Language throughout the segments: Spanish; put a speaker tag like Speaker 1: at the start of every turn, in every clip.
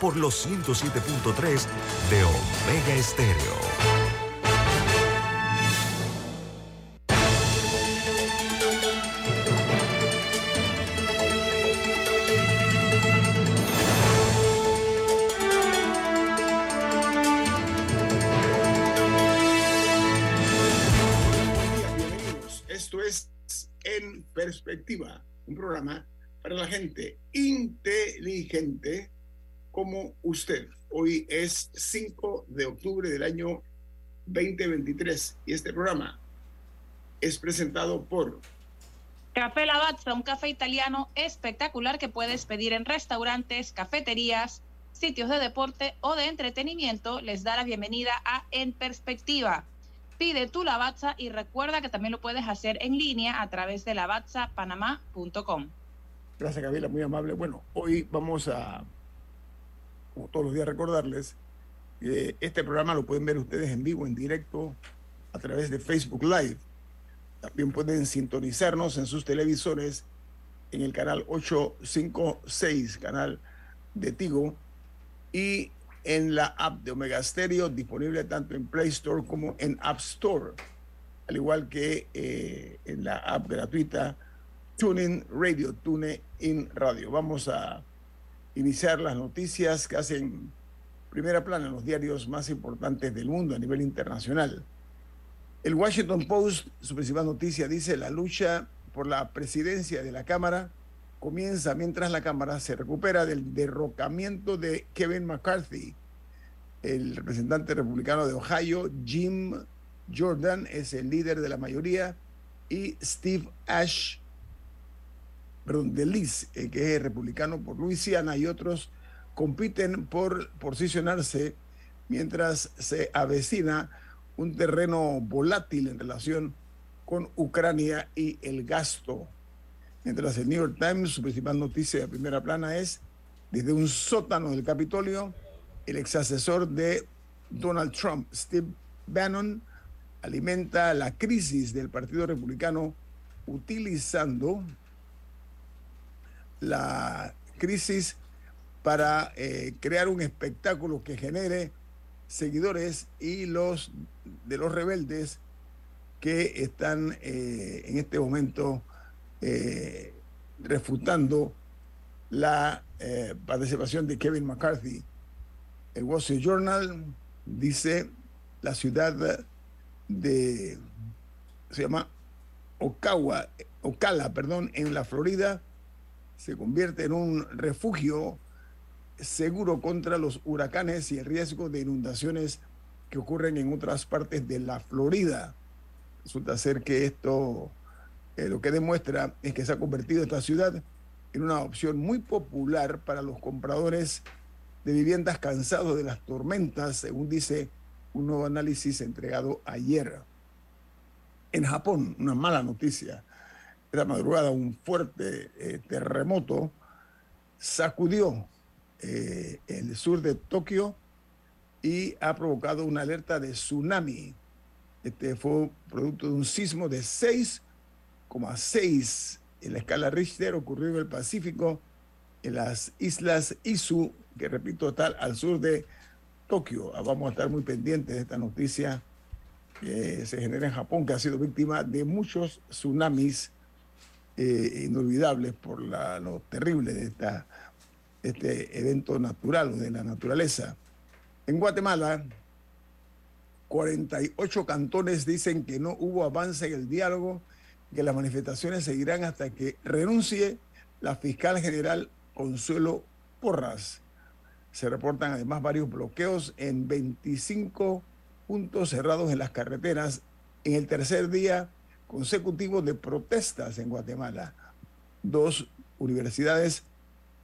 Speaker 1: por los 107.3 de Omega Estéreo.
Speaker 2: Bienvenidos. Esto es En Perspectiva, un programa para la gente inteligente como usted. Hoy es 5 de octubre del año 2023 y este programa es presentado por
Speaker 3: Café Lavazza, un café italiano espectacular que puedes pedir en restaurantes, cafeterías, sitios de deporte o de entretenimiento. Les da la bienvenida a En Perspectiva. Pide tu Lavazza y recuerda que también lo puedes hacer en línea a través de lavazzapanamá.com.
Speaker 2: Gracias, Camila, muy amable. Bueno, hoy vamos a como todos los días, recordarles este programa lo pueden ver ustedes en vivo, en directo, a través de Facebook Live. También pueden sintonizarnos en sus televisores en el canal 856, canal de Tigo, y en la app de Omega Stereo, disponible tanto en Play Store como en App Store, al igual que eh, en la app gratuita TuneIn Radio, TuneIn Radio. Vamos a iniciar las noticias que hacen primera plana en los diarios más importantes del mundo a nivel internacional. El Washington Post, su principal noticia, dice la lucha por la presidencia de la Cámara comienza mientras la Cámara se recupera del derrocamiento de Kevin McCarthy. El representante republicano de Ohio, Jim Jordan, es el líder de la mayoría y Steve Ash perdón, de Liz, eh, que es republicano por Luisiana, y otros compiten por posicionarse mientras se avecina un terreno volátil en relación con Ucrania y el gasto. Mientras el New York Times, su principal noticia de primera plana es, desde un sótano del Capitolio, el ex asesor de Donald Trump, Steve Bannon, alimenta la crisis del Partido Republicano utilizando la crisis para eh, crear un espectáculo que genere seguidores y los de los rebeldes que están eh, en este momento eh, refutando la participación de Kevin McCarthy. El Wall Street Journal dice la ciudad de se llama Ocala, Ocala, perdón, en la Florida se convierte en un refugio seguro contra los huracanes y el riesgo de inundaciones que ocurren en otras partes de la Florida. Resulta ser que esto eh, lo que demuestra es que se ha convertido esta ciudad en una opción muy popular para los compradores de viviendas cansados de las tormentas, según dice un nuevo análisis entregado ayer. En Japón, una mala noticia esta madrugada un fuerte eh, terremoto sacudió eh, el sur de Tokio y ha provocado una alerta de tsunami. Este fue producto de un sismo de 6,6 en la escala Richter ocurrido en el Pacífico, en las islas Izu, que repito, está al sur de Tokio. Ah, vamos a estar muy pendientes de esta noticia que se genera en Japón, que ha sido víctima de muchos tsunamis eh, inolvidables por la, lo terrible de esta, este evento natural de la naturaleza. En Guatemala, 48 cantones dicen que no hubo avance en el diálogo, que las manifestaciones seguirán hasta que renuncie la fiscal general Consuelo Porras. Se reportan además varios bloqueos en 25 puntos cerrados en las carreteras. En el tercer día, consecutivo de protestas en Guatemala. Dos universidades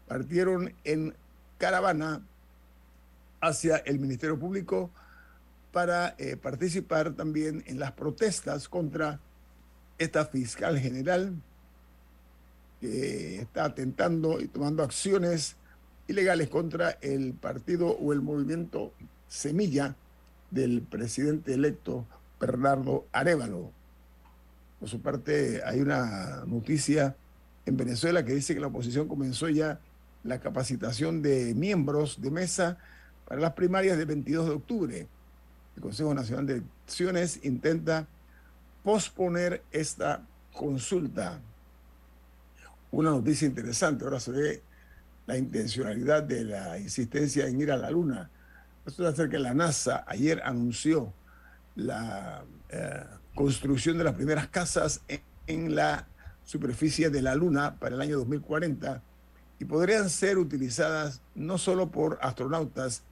Speaker 2: partieron en caravana hacia el Ministerio Público para eh, participar también en las protestas contra esta fiscal general que está atentando y tomando acciones ilegales contra el partido o el movimiento Semilla del presidente electo Bernardo Arevalo. Por su parte, hay una noticia en Venezuela que dice que la oposición comenzó ya la capacitación de miembros de mesa para las primarias del 22 de octubre. El Consejo Nacional de Elecciones intenta posponer esta consulta. Una noticia interesante, ahora se ve la intencionalidad de la insistencia en ir a la Luna. Resulta ser que la NASA ayer anunció la eh, construcción de las primeras casas en, la superficie de la Luna para el año 2040 y podrían ser utilizadas no solo por astronautas,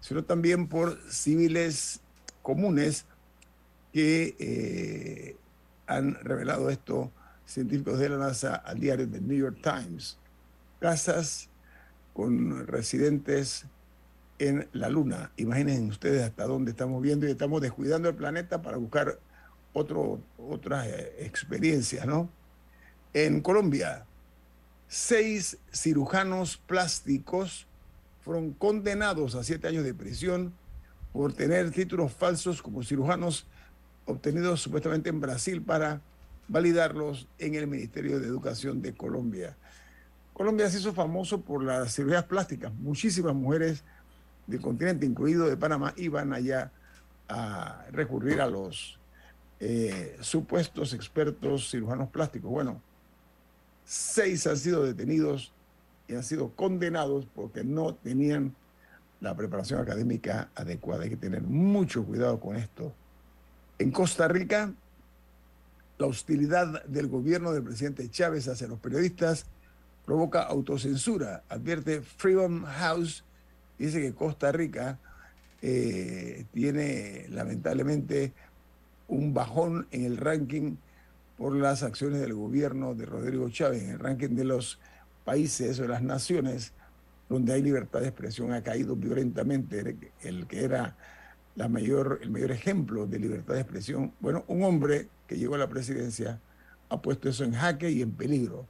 Speaker 2: sino también por civiles comunes que eh, han revelado esto científicos de la NASA al diario The New York Times. Casas con residentes en la Luna. Imaginen ustedes hasta dónde estamos viendo y estamos descuidando el planeta para buscar otro, otras eh, experiencias, ¿no? En Colombia, seis cirujanos plásticos fueron condenados a siete años de prisión por tener títulos falsos como cirujanos obtenidos supuestamente en Brasil para validarlos en el Ministerio de Educación de Colombia. Colombia se hizo famoso por las cirugías plásticas. Muchísimas mujeres del continente, incluido de Panamá, iban allá a recurrir a los eh, supuestos expertos cirujanos plásticos. Bueno, seis han sido detenidos y han sido condenados porque no tenían la preparación académica adecuada. Hay que tener mucho cuidado con esto. En Costa Rica, la hostilidad del gobierno del presidente Chávez hacia los periodistas provoca autocensura, advierte Freedom House dice que Costa Rica eh, tiene lamentablemente un bajón en el ranking por las acciones del gobierno de Rodrigo Chávez, en el ranking de los países o las naciones donde hay libertad de expresión ha caído violentamente, el que era la mayor, el mayor ejemplo de libertad de expresión. Bueno, un hombre que llegó a la presidencia ha puesto eso en jaque y en peligro.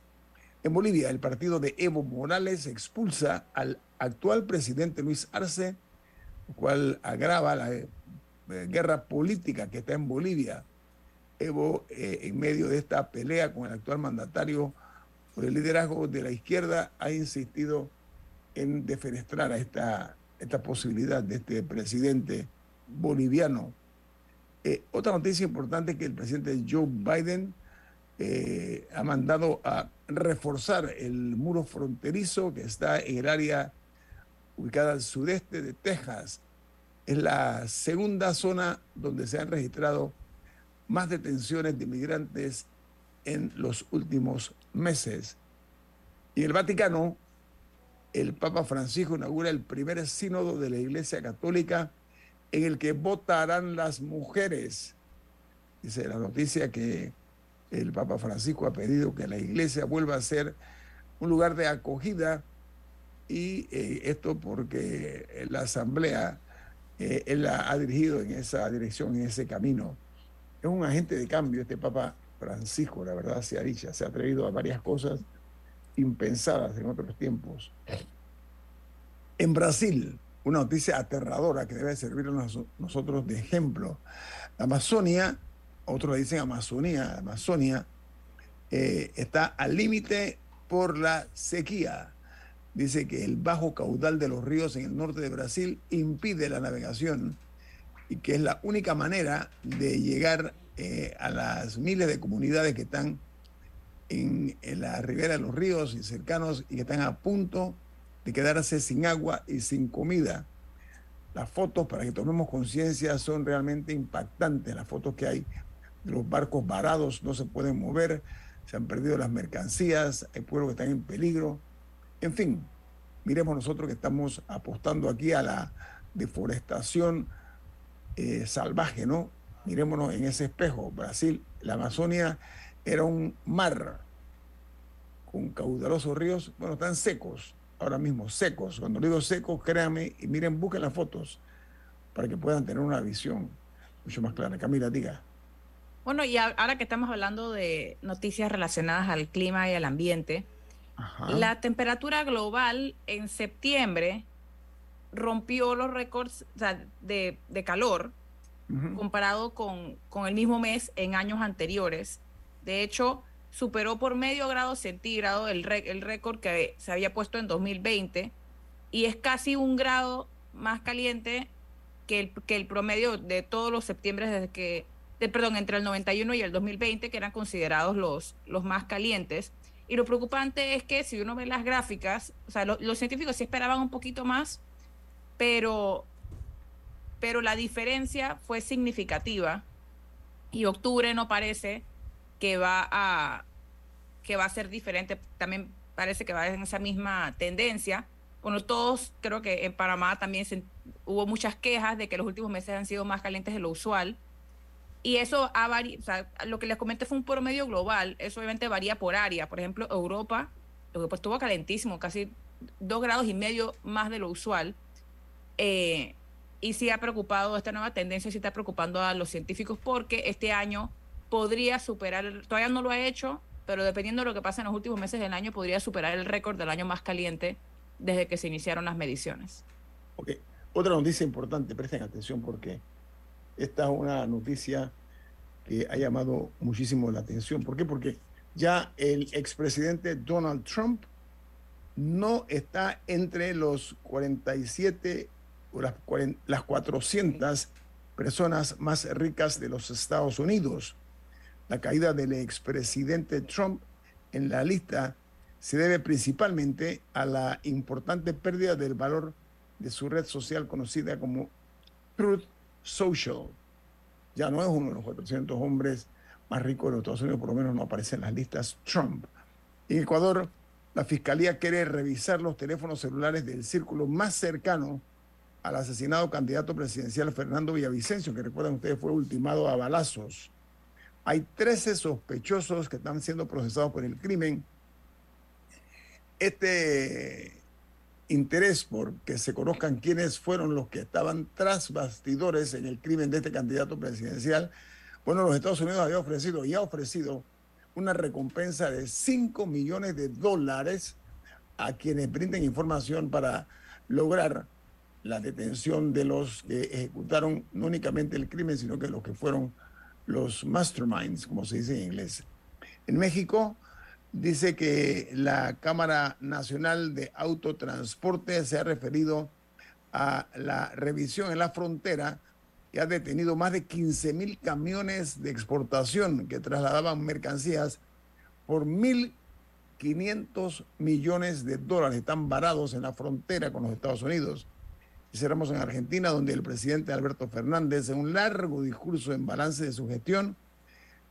Speaker 2: En Bolivia, el partido de Evo Morales expulsa al actual presidente Luis Arce, lo cual agrava la guerra política que está en Bolivia. Evo, eh, en medio de esta pelea con el actual mandatario por el liderazgo de la izquierda, ha insistido en defenestrar a esta, esta posibilidad de este presidente boliviano. Eh, otra noticia importante es que el presidente Joe Biden eh, ha mandado a reforzar el muro fronterizo que está en el área ubicada al sudeste de Texas. Es la segunda zona donde se han registrado más detenciones de inmigrantes en los últimos meses. Y en el Vaticano, el Papa Francisco inaugura el primer sínodo de la Iglesia Católica en el que votarán las mujeres. Dice la noticia que el Papa Francisco ha pedido que la iglesia vuelva a ser un lugar de acogida y eh, esto porque la asamblea eh, él ha dirigido en esa dirección, en ese camino. Es un agente de cambio este Papa Francisco, la verdad se ha dicho, se ha atrevido a varias cosas impensadas en otros tiempos. En Brasil, una noticia aterradora que debe servirnos nosotros de ejemplo. La Amazonia otros le dicen Amazonía, Amazonia, eh, está al límite por la sequía. Dice que el bajo caudal de los ríos en el norte de Brasil impide la navegación y que es la única manera de llegar eh, a las miles de comunidades que están en, en, la ribera de los ríos y cercanos y que están a punto de quedarse sin agua y sin comida. Las fotos, para que tomemos conciencia, son realmente impactantes, las fotos que hay los barcos varados no se pueden mover, se han perdido las mercancías, hay pueblos que están en peligro. En fin, miremos nosotros que estamos apostando aquí a la deforestación eh, salvaje, ¿no? Miremonos en ese espejo. Brasil, la Amazonia era un mar con caudalosos ríos, bueno, están secos, ahora mismo secos. Cuando digo secos, créanme y miren, busquen las fotos para que puedan tener una visión mucho más clara. Camila, diga.
Speaker 3: Bueno, y ahora que estamos hablando de noticias relacionadas al clima y al ambiente, la temperatura global en septiembre rompió los récords de, calor comparado con, con, el mismo mes en años anteriores. De hecho, superó por medio grado centígrado el, el récord que se había puesto en 2020 y es casi un grado más caliente que el, que el promedio de todos los septiembre desde que, de, perdón, entre el 91 y el 2020, que eran considerados los, los más calientes. Y lo preocupante es que si uno ve las gráficas, o sea, los científicos sí esperaban un poquito más, pero, pero la diferencia fue significativa y octubre no parece que va a que va a ser diferente, también parece que va en esa misma tendencia. Bueno, todos creo que en Panamá también hubo muchas quejas de que los últimos meses han sido más calientes de lo usual. Y eso ha sea, lo que les comenté fue un promedio global, eso obviamente varía por área. Por ejemplo, Europa, Europa estuvo calentísimo, casi dos grados y medio más de lo usual. Eh, y sí ha preocupado, esta nueva tendencia sí está preocupando a los científicos porque este año podría superar, todavía no lo ha hecho, pero dependiendo de lo que pase en los últimos meses del año, podría superar el récord del año más caliente desde que se iniciaron las mediciones.
Speaker 2: Ok, otra noticia importante, presten atención porque esta es una noticia que ha llamado muchísimo la atención. ¿Por qué? Porque ya el expresidente Donald Trump no está entre los 47 las, 400 personas más ricas de los Estados Unidos. La caída del expresidente Trump en la lista se debe principalmente a la importante pérdida del valor de su red social conocida como Truth Social. Ya no es uno de los 400 hombres más ricos de los Estados Unidos, por lo menos no aparece en las listas Trump. En Ecuador, la fiscalía quiere revisar los teléfonos celulares del círculo más cercano al asesinado candidato presidencial Fernando Villavicencio, que recuerdan ustedes fue ultimado a balazos. Hay 13 sospechosos que están siendo procesados por el crimen. Este interés por que se conozcan quiénes fueron los que estaban tras bastidores en el crimen de este candidato presidencial, bueno, los Estados Unidos había ofrecido y ha ofrecido una recompensa de 5 millones de dólares a quienes brinden información para lograr la detención de los que ejecutaron no únicamente el crimen, sino que los que fueron los masterminds, como se dice en inglés. En México dice que la Cámara Nacional de Autotransporte se ha referido a la revisión en la frontera y ha detenido más de 15 mil camiones de exportación que trasladaban mercancías por 1.500 millones de dólares. Están varados en la frontera con los Estados Unidos. Y cerramos en Argentina, donde el presidente Alberto Fernández, en un largo discurso en balance de su gestión,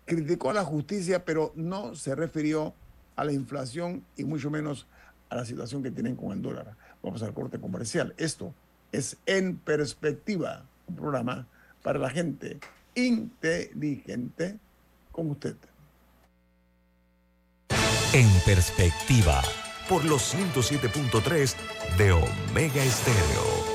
Speaker 2: criticó a la justicia, pero no se refirió a la inflación y mucho menos a la situación que tienen con el dólar. Vamos al corte comercial. Esto es En Perspectiva, un programa para la gente inteligente como usted.
Speaker 1: En Perspectiva, por los 107.3 de Omega Estéreo.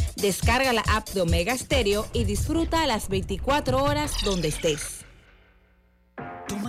Speaker 4: Descarga la app de Omega Stereo y disfruta las 24 horas donde estés.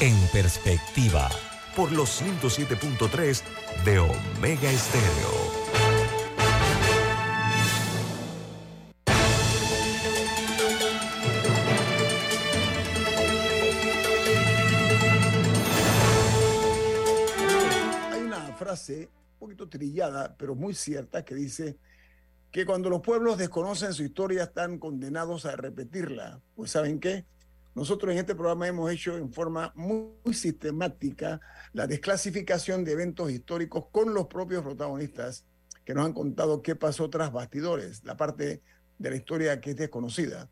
Speaker 1: En perspectiva, por los 107.3 de Omega Estéreo.
Speaker 2: Hay una frase un poquito trillada, pero muy cierta, que dice que cuando los pueblos desconocen su historia están condenados a repetirla. Pues ¿saben qué? Nosotros en este programa hemos hecho en forma muy, muy sistemática la desclasificación de eventos históricos con los propios protagonistas que nos han contado qué pasó tras bastidores, la parte de la historia que es desconocida.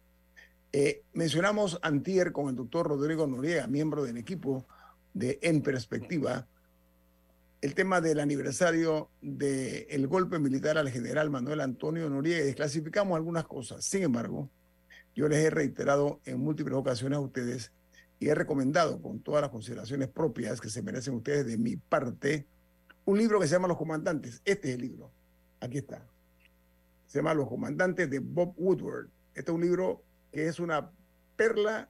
Speaker 2: Eh, mencionamos antier con el doctor Rodrigo Noriega, miembro del equipo de En Perspectiva, el tema del aniversario del golpe militar al general Manuel Antonio Noriega y desclasificamos algunas cosas. Sin embargo, yo les he reiterado en múltiples ocasiones a ustedes y he recomendado con todas las consideraciones propias que se merecen ustedes de mi parte un libro que se llama Los Comandantes. Este es el libro. Aquí está. Se llama Los Comandantes de Bob Woodward. Este es un libro que es una perla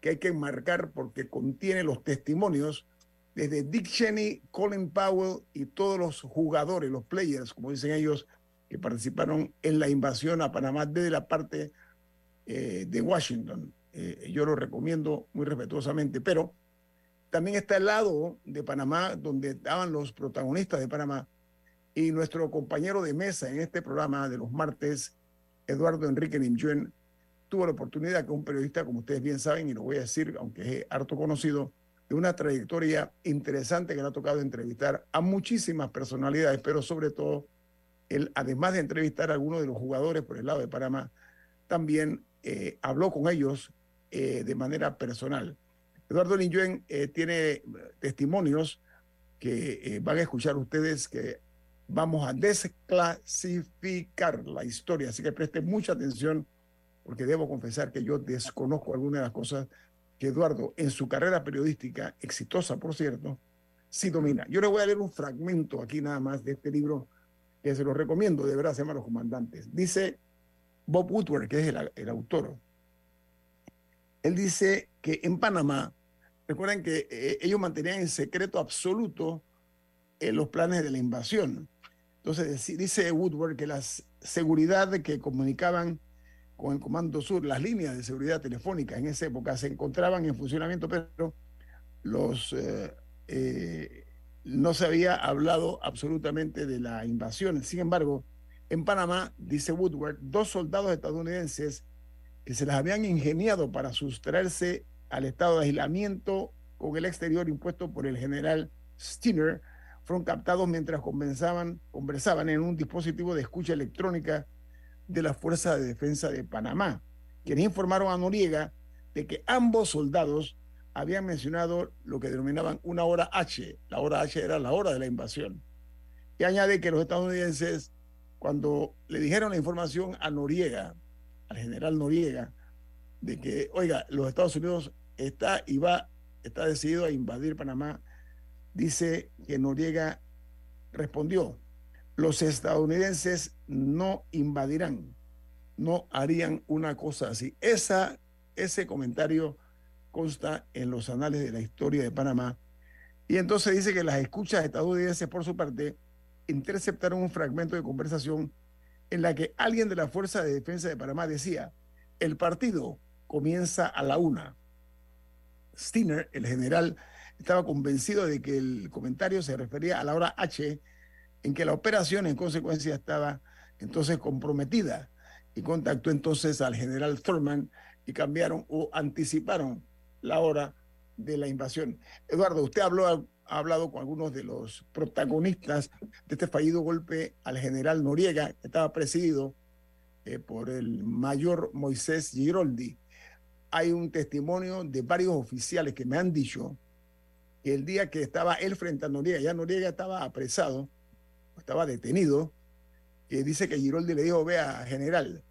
Speaker 2: que hay que enmarcar porque contiene los testimonios desde Dick Cheney, Colin Powell y todos los jugadores, los players, como dicen ellos, que participaron en la invasión a Panamá desde la parte eh, de Washington. Eh, yo lo recomiendo muy respetuosamente, pero también está el lado de Panamá, donde estaban los protagonistas de Panamá, y nuestro compañero de mesa en este programa de los martes, Eduardo Enrique Nimjuen, tuvo la oportunidad que un periodista, como ustedes bien saben, y lo voy a decir, aunque es harto conocido, de una trayectoria interesante que le ha tocado entrevistar a muchísimas personalidades, pero sobre todo, él, además de entrevistar a algunos de los jugadores por el lado de Panamá, también eh, habló con ellos eh, de manera personal. Eduardo Ninyuen eh, tiene testimonios que eh, van a escuchar ustedes que vamos a desclasificar la historia, así que presten mucha atención porque debo confesar que yo desconozco algunas de las cosas que Eduardo, en su carrera periodística, exitosa por cierto, sí domina. Yo les voy a leer un fragmento aquí nada más de este libro que se lo recomiendo, de verdad se llama Los Comandantes. Dice Bob Woodward, que es el, autor, él dice que en Panamá, recuerden que eh, ellos mantenían en secreto absoluto eh, los planes de la invasión. Entonces dice Woodward que la seguridad que comunicaban con el Comando Sur, las líneas de seguridad telefónica en esa época se encontraban en funcionamiento, pero eh, no se había hablado absolutamente de la invasión. Sin embargo, en Panamá, dice Woodward, dos soldados estadounidenses que se las habían ingeniado para sustraerse al estado de aislamiento con el exterior impuesto por el general Steiner, fueron captados mientras conversaban, conversaban en un dispositivo de escucha electrónica de la Fuerza de Defensa de Panamá, quienes informaron a Noriega de que ambos soldados habían mencionado lo que denominaban una hora H. La hora H era la hora de la invasión. Y añade que los estadounidenses, cuando le dijeron la información a Noriega, al general Noriega, de que, oiga, los Estados Unidos está y va, está decidido a invadir Panamá, dice que Noriega respondió, los estadounidenses no invadirán, no harían una cosa así. Esa, ese comentario consta en los anales de la historia de Panamá. Y entonces dice que las escuchas estadounidenses, por su parte, interceptaron un fragmento de conversación en la que alguien de la Fuerza de Defensa de Panamá decía, el partido comienza a la una. Steiner, el general, estaba convencido de que el comentario se refería a la hora H, en que la operación en consecuencia estaba entonces comprometida y contactó entonces al general Thurman y cambiaron o anticiparon la hora de la invasión. Eduardo, usted habló, ha hablado con algunos de los protagonistas de este fallido golpe al general Noriega, que estaba presidido eh, por el mayor Moisés Giroldi. hay un testimonio de varios oficiales que me han dicho que el día que estaba él frente a Noriega, ya Noriega estaba apresado, estaba detenido, dice que Giroldi le dijo, vea, general,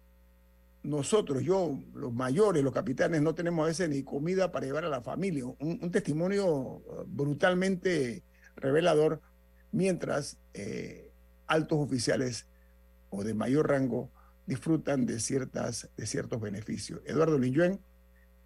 Speaker 2: nosotros, yo, los mayores, los capitanes, no tenemos a veces ni comida para llevar a la familia. Un, testimonio uh, brutalmente revelador, mientras eh, altos oficiales o de mayor rango disfrutan de, ciertas, de ciertos beneficios. Eduardo Linyuen,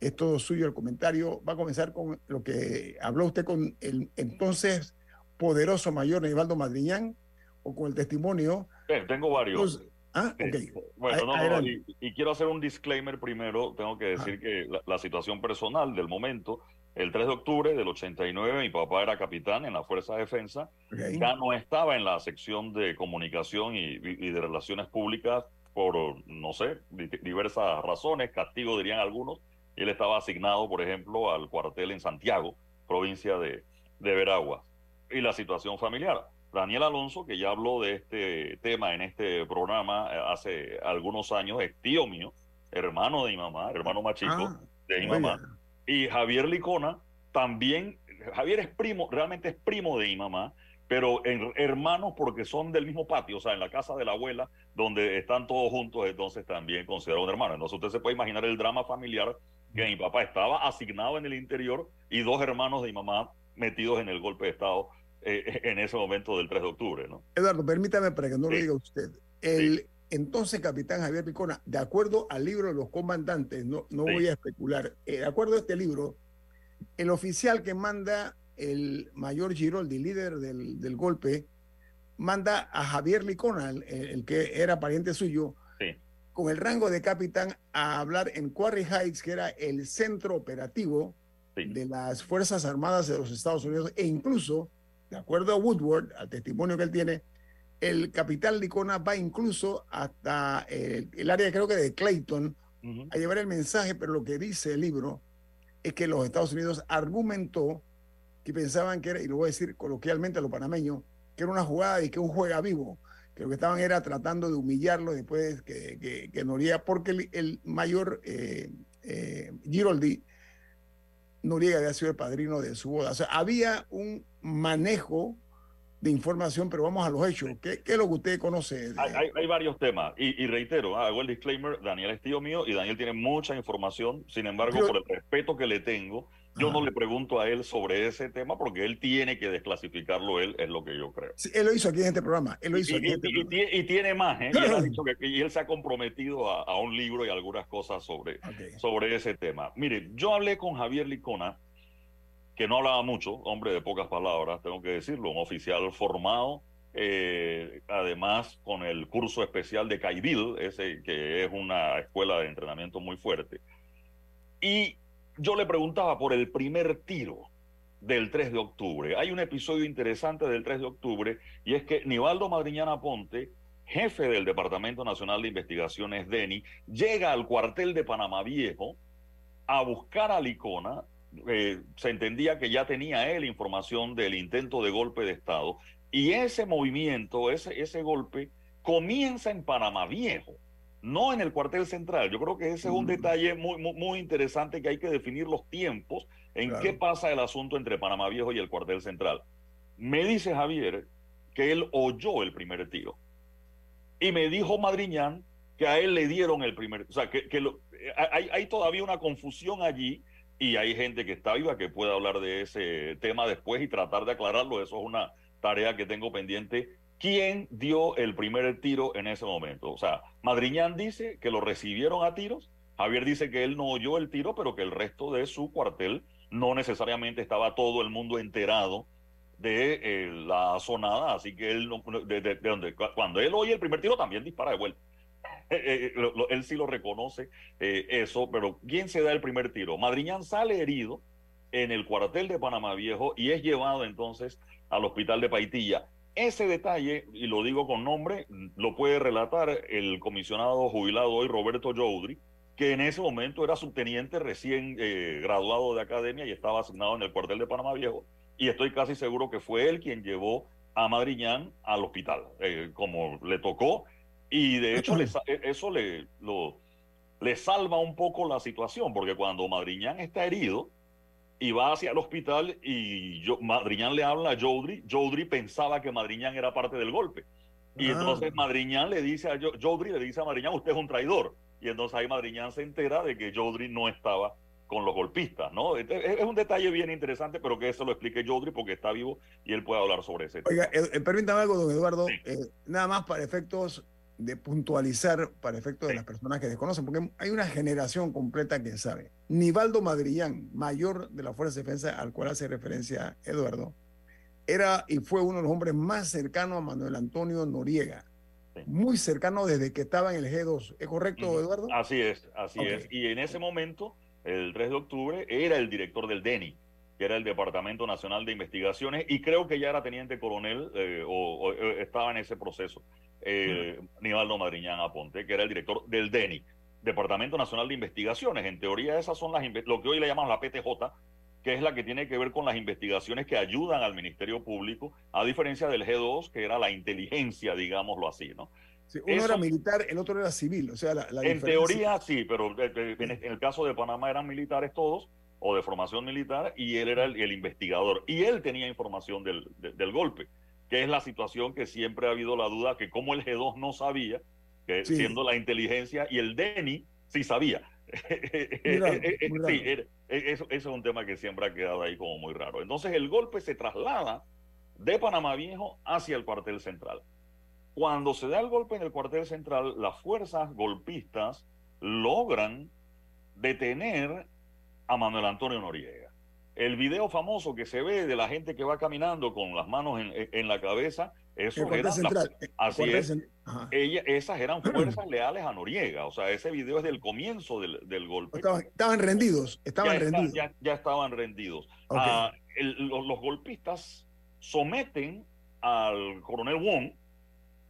Speaker 2: es todo suyo el comentario. Va a comenzar con lo que habló usted con el entonces poderoso mayor Nivaldo Madriñán o con el testimonio.
Speaker 5: tengo varios.
Speaker 2: Ah, ok.
Speaker 5: Bueno, no, no, y, quiero hacer un disclaimer primero. Tengo que decir que la, situación personal del momento, el 3 de octubre del 89, mi papá era capitán en la Fuerza de Defensa. Ya no estaba en la sección de comunicación y, de relaciones públicas por, no sé, diversas razones, castigo dirían algunos. Él estaba asignado, por ejemplo, al cuartel en Santiago, provincia de, de Veraguas. Y la situación familiar Daniel Alonso, que ya habló de este tema en este programa eh, hace algunos años, es tío mío, hermano de mi mamá, hermano más chico ah, de mi mamá. Y Javier Licona también, Javier es primo, realmente es primo de mi mamá, pero hermanos porque son del mismo patio, o sea, en la casa de la abuela, donde están todos juntos, entonces también considero un hermano. Entonces usted se puede imaginar el drama familiar que mi papá estaba asignado en el interior y dos hermanos de mi mamá metidos en el golpe de Estado eh, en ese momento del 3 de octubre. ¿no?
Speaker 2: Eduardo, permítame para que no lo diga usted. El entonces capitán Javier Picona, de acuerdo al libro de los comandantes, no, no voy a especular, eh, de acuerdo a este libro, el oficial que manda el mayor Giroldi, líder del, del golpe, manda a Javier Licona, el, que era pariente suyo, con el rango de capitán, a hablar en Quarry Heights, que era el centro operativo de las Fuerzas Armadas de los Estados Unidos, e incluso de acuerdo a Woodward, al testimonio que él tiene, el capitán Licona va incluso hasta el, área, creo que de Clayton, a llevar el mensaje, pero lo que dice el libro es que los Estados Unidos argumentó que pensaban que era, y lo voy a decir coloquialmente a los panameños, que era una jugada y que un juega vivo, que lo que estaban era tratando de humillarlo después que, que, que Noriega, porque el, mayor eh, eh, Giroldi Noriega había sido el padrino de su boda. O sea, había un manejo de información, pero vamos a los hechos. ¿Qué, es lo que usted conoce?
Speaker 5: Hay, varios temas. Y, reitero, hago el disclaimer, Daniel es tío mío y Daniel tiene mucha información. Sin embargo, por el respeto que le tengo, yo no le pregunto a él sobre ese tema porque él tiene que desclasificarlo, él es lo que yo creo.
Speaker 2: él lo hizo aquí en este programa. Él lo hizo
Speaker 5: y,
Speaker 2: este
Speaker 5: y, tiene más, ¿eh? y, él ha dicho que, él se ha comprometido a, un libro y algunas cosas sobre, sobre ese tema. Mire, yo hablé con Javier Licona, que no hablaba mucho, hombre de pocas palabras, tengo que decirlo, un oficial formado, eh, además con el curso especial de Caibil, ese que es una escuela de entrenamiento muy fuerte. Y yo le preguntaba por el primer tiro del 3 de octubre. Hay un episodio interesante del 3 de octubre y es que Nivaldo Madriñana Ponte, jefe del Departamento Nacional de Investigaciones DENI, llega al cuartel de Panamá Viejo a buscar a Licona. Eh, se entendía que ya tenía él información del intento de golpe de Estado y ese movimiento, ese, ese golpe, comienza en Panamá Viejo no en el cuartel central. Yo creo que ese es un detalle muy, muy, interesante que hay que definir los tiempos en qué pasa el asunto entre Panamá Viejo y el cuartel central. Me dice Javier que él oyó el primer tiro y me dijo Madriñán que a él le dieron el primer, o sea, que, hay, hay todavía una confusión allí y hay gente que está viva que puede hablar de ese tema después y tratar de aclararlo. Eso es una tarea que tengo pendiente quién dio el primer tiro en ese momento. O sea, Madriñán dice que lo recibieron a tiros, Javier dice que él no oyó el tiro, pero que el resto de su cuartel no necesariamente estaba todo el mundo enterado de eh, la sonada, así que él cuando él oye el primer tiro también dispara de vuelta. Eh, eh, él sí lo reconoce eso, pero ¿quién se da el primer tiro? Madriñán sale herido en el cuartel de Panamá Viejo y es llevado entonces al hospital de Paitilla. Ese detalle, y lo digo con nombre, lo puede relatar el comisionado jubilado hoy, Roberto Joudry, que en ese momento era subteniente recién eh, graduado de academia y estaba asignado en el cuartel de Panamá Viejo. Y estoy casi seguro que fue él quien llevó a Madriñán al hospital, eh, como le tocó. Y de hecho, eso le, lo, le salva un poco la situación, porque cuando Madriñán está herido y va hacia el hospital y yo, Madriñán le habla a Jodri, Jodri pensaba que Madriñán era parte del golpe. Y ah. entonces Madriñán le dice a Jodri, le dice a Madriñán, usted es un traidor. Y entonces ahí Madriñán se entera de que Jodri no estaba con los golpistas, ¿no? Es un detalle bien interesante, pero que eso lo explique Jodri porque está vivo y él puede hablar sobre ese
Speaker 2: tema. Oiga, eh, permítame algo, don Eduardo, eh, nada más para efectos de puntualizar, para efectos de las personas que desconocen, porque hay una generación completa que sabe. Nivaldo Madrillán, mayor de la Fuerza de Defensa al cual hace referencia Eduardo, era y fue uno de los hombres más cercanos a Manuel Antonio Noriega. Muy cercano desde que estaba en el G2. ¿Es correcto, Eduardo?
Speaker 5: Así es, así es. Y en ese momento el 3 de octubre, era el director del DENI, que era el Departamento Nacional de Investigaciones, y creo que ya era teniente coronel eh, o, eh, estaba en ese proceso, eh, Nivaldo Madriñán Aponte, que era el director del DENI, Departamento Nacional de Investigaciones. En teoría esas son las lo que hoy le llamamos la PTJ, que es la que tiene que ver con las investigaciones que ayudan al Ministerio Público, a diferencia del G2, que era la inteligencia, digámoslo así, ¿no?
Speaker 2: uno era militar, el otro era civil, o sea, la,
Speaker 5: En teoría sí, pero en, el caso de Panamá eran militares todos, o de formación militar, y él era el, investigador, y él tenía información del, del, golpe, que es la situación que siempre ha habido la duda, que como el G2 no sabía, que siendo la inteligencia, y el DENI sí sabía. sí, eso, eso es un tema que siempre ha quedado ahí como muy raro. Entonces el golpe se traslada de Panamá Viejo hacia el cuartel central. Cuando se da el golpe en el cuartel central, las fuerzas golpistas logran detener a Manuel Antonio Noriega. El video famoso que se ve de la gente que va caminando con las manos en, la cabeza, eso era así es. esas eran fuerzas leales a Noriega. O sea, ese video es del comienzo del, golpe.
Speaker 2: Estaban, rendidos, estaban
Speaker 5: ya
Speaker 2: rendidos.
Speaker 5: ya, estaban rendidos. Ah, los, los, golpistas someten al coronel Wong,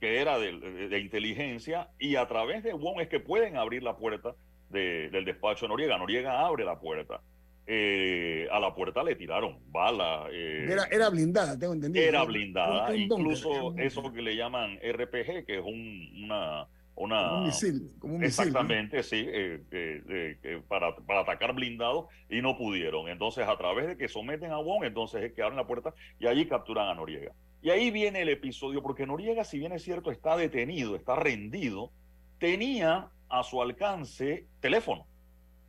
Speaker 5: que era de, inteligencia, y a través de Wong es que pueden abrir la puerta del despacho de Noriega. Noriega abre la puerta. Eh, a la puerta le tiraron bala.
Speaker 2: Eh, era, era, blindada, tengo entendido.
Speaker 5: Era blindada, incluso eso que le llaman RPG, que es un, una... Una,
Speaker 2: un misil, como un
Speaker 5: exactamente, sí, eh, para, para atacar blindados y no pudieron. Entonces, a través de que someten a Wong, entonces es que abren la puerta y allí capturan a Noriega. Y ahí viene el episodio, porque Noriega, si bien es cierto, está detenido, está rendido, tenía a su alcance teléfono.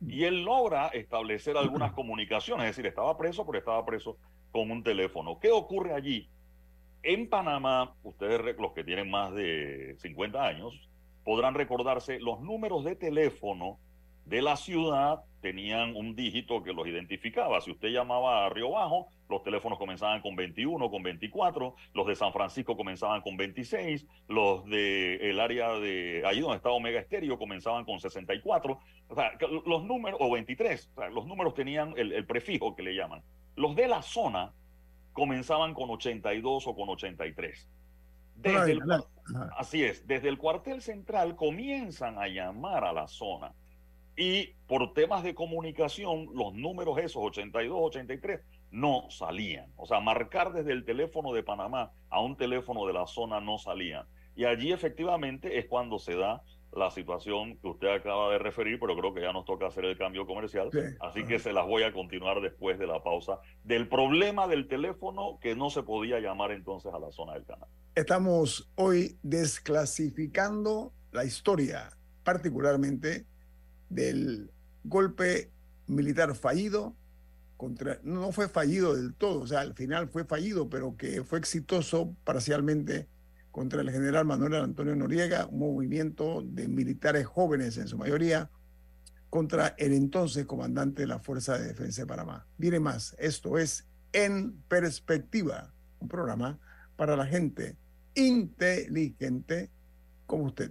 Speaker 5: Y él logra establecer algunas comunicaciones, es decir, estaba preso, pero estaba preso con un teléfono. ¿Qué ocurre allí? En Panamá, ustedes, los que tienen más de 50 años, podrán recordarse los números de teléfono de la ciudad tenían un dígito que los identificaba. Si usted llamaba a Río Bajo, los teléfonos comenzaban con 21, con 24, los de San Francisco comenzaban con 26, los de el área de ahí donde estaba Omega Estéreo comenzaban con 64, o sea, los números, o 23, los números tenían el, prefijo que le llaman. Los de la zona comenzaban con 82 o con 83. Desde así es, desde el cuartel central comienzan a llamar a la zona y por temas de comunicación, los números esos, 82, 83, no salían. O sea, marcar desde el teléfono de Panamá a un teléfono de la zona no salían. Y allí efectivamente es cuando se da la situación que usted acaba de referir, pero creo que ya nos toca hacer el cambio comercial. Así que se las voy a continuar después de la pausa del problema del teléfono que no se podía llamar entonces a la zona del canal.
Speaker 2: Estamos hoy desclasificando la historia, particularmente del golpe militar fallido contra, no fue fallido del todo, o sea, al final fue fallido, pero que fue exitoso parcialmente contra el general Manuel Antonio Noriega, un movimiento de militares jóvenes en su mayoría, contra el entonces comandante de la Fuerza de Defensa de Panamá. Viene más, esto es En Perspectiva, un programa para la gente inteligente como usted.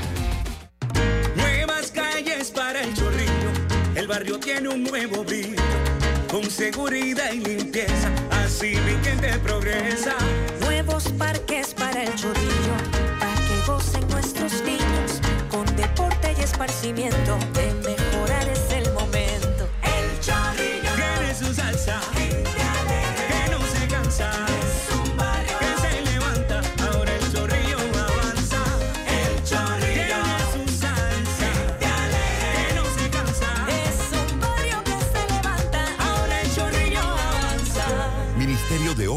Speaker 6: El barrio tiene un nuevo brillo. Con seguridad y limpieza. Así mi gente progresa.
Speaker 7: Nuevos parques para el chorrillo. Para que gocen nuestros niños. Con deporte y esparcimiento. De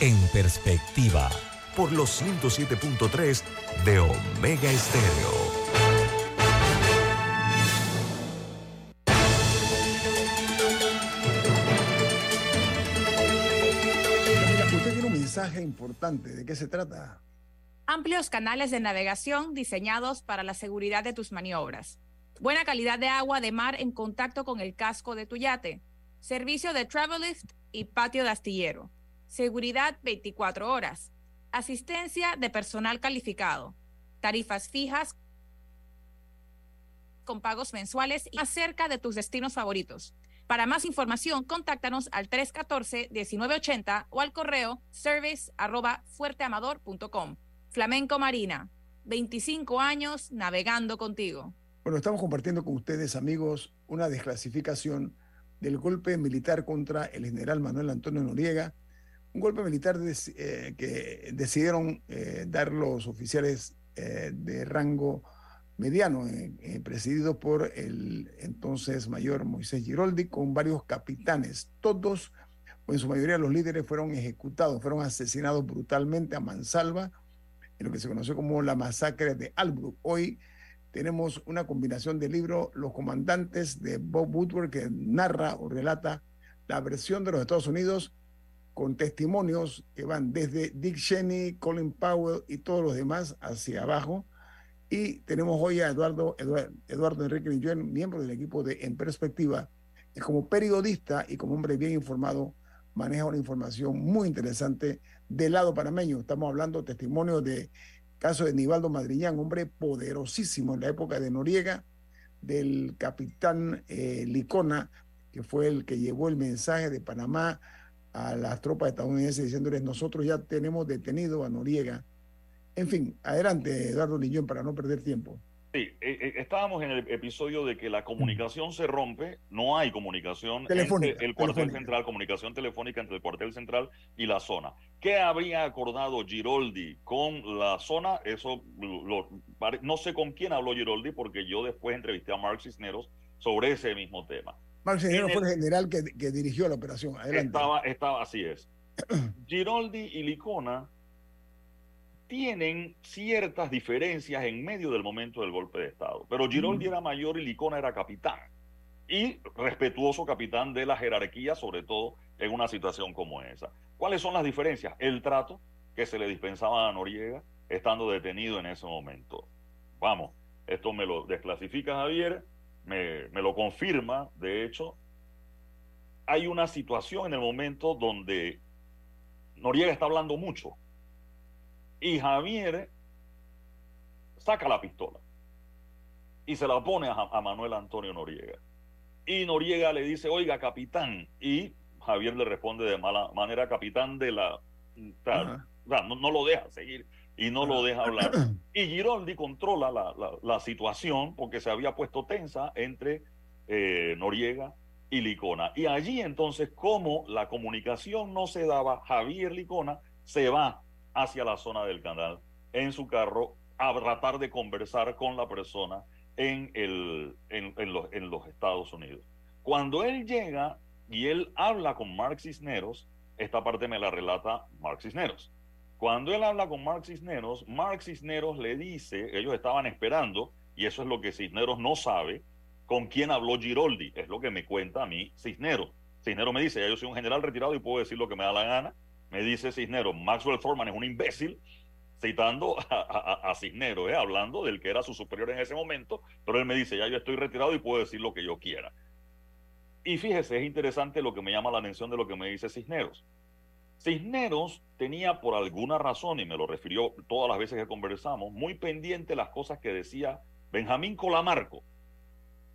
Speaker 1: En perspectiva,
Speaker 8: Por los 107.3 de Omega Estéreo.
Speaker 2: Mira, usted tiene un mensaje importante. ¿De qué se trata?
Speaker 3: Amplios canales de navegación diseñados para la seguridad de tus maniobras. Buena calidad de agua de mar en contacto con el casco de tu yate. Servicio de travel lift y patio de astillero. Seguridad 24 horas. Asistencia de personal calificado. Tarifas fijas con pagos mensuales acerca de tus destinos favoritos. Para más información, contáctanos al 314-1980 o al correo service arroba fuerteamador.com. Flamenco Marina, 25 años navegando contigo.
Speaker 2: Bueno, estamos compartiendo con ustedes, amigos, una desclasificación del golpe militar contra el general Manuel Antonio Noriega, un golpe militar eh, que decidieron eh, dar los oficiales eh, de rango mediano, eh, eh, presidido por el entonces mayor Moisés Giroldi, con varios capitanes. Todos, o en su mayoría los líderes, fueron ejecutados, fueron asesinados brutalmente a mansalva en lo que se conoció como la masacre de Albrook. Hoy tenemos una combinación de libro Los comandantes de Bob Woodward que narra o relata la versión de los Estados Unidos con testimonios que van desde Dick Cheney, Colin Powell y todos los demás hacia abajo. Y tenemos hoy a Eduardo, Eduardo, Eduardo Enrique Millón, miembro del equipo de En Perspectiva, que como periodista y como hombre bien informado, maneja una información muy interesante del lado panameño. Estamos hablando testimonios de caso de Nivaldo Madriñán, hombre poderosísimo en la época de Noriega, del capitán eh, Licona, que fue el que llevó el mensaje de Panamá a las tropas estadounidenses diciéndoles nosotros ya tenemos detenido a Noriega. En fin, adelante Eduardo Lillón para no perder tiempo.
Speaker 5: Sí, eh, eh, estábamos en el episodio de que la comunicación se rompe, no hay comunicación
Speaker 2: Telefónica,
Speaker 5: entre el cuartel
Speaker 2: telefónica.
Speaker 5: central, comunicación telefónica entre el cuartel central y la zona. ¿Qué habría acordado Giroldi con la zona? Eso lo- no sé con quién habló Giroldi porque yo después entrevisté a Mark Cisneros sobre ese mismo tema.
Speaker 2: Marx
Speaker 5: En
Speaker 2: fue
Speaker 5: el-
Speaker 2: el general que, que dirigió la operación. Adelante.
Speaker 5: Estaba, estaba, así es. Giroldi y Licona tienen ciertas diferencias en medio del momento del golpe de Estado, pero Giroldi era mayor y Licona era capitán. Y respetuoso capitán de la jerarquía, sobre todo en una situación como esa. ¿Cuáles son las diferencias? El trato que se le dispensaba a Noriega estando detenido en ese momento. Vamos, esto me lo desclasifica Javier, me, me lo confirma, de hecho, hay una situación en el momento donde Noriega está hablando mucho. Y Javier saca la pistola y se la pone a, a Manuel Antonio Noriega. Y Noriega le dice, oiga, capitán. Y Javier le responde de mala manera, capitán de la... tal. O sea, no, no lo deja seguir y no lo deja hablar. Y Giroldi controla la, la- la situación porque se había puesto tensa entre eh, Noriega y Licona. Y allí entonces, como la comunicación no se daba, Javier Licona se va hacia la zona del canal en su carro a tratar de conversar con la persona en, el, en, en los, en los Estados Unidos. Cuando él llega y él habla con Mark Cisneros, esta parte me la relata Mark Cisneros. Cuando él habla con Mark Cisneros, Mark Cisneros le dice, ellos estaban esperando, y eso es lo que Cisneros no sabe, con quién habló Giroldi, es lo que me cuenta a mí Cisneros. Cisneros me dice, ya yo soy un general retirado y puedo decir lo que me da la gana. Me dice Cisneros, Maxwell Thorman es un imbécil, citando a Cisneros, ¿eh? hablando del que era su superior en ese momento, pero él me dice, ya yo estoy retirado y puedo decir lo que yo quiera. Y fíjese, es interesante lo que me llama la atención de lo que me dice Cisneros. Cisneros tenía por alguna razón, y me lo refirió todas las veces que conversamos, muy pendiente las cosas que decía Benjamín Colamarco,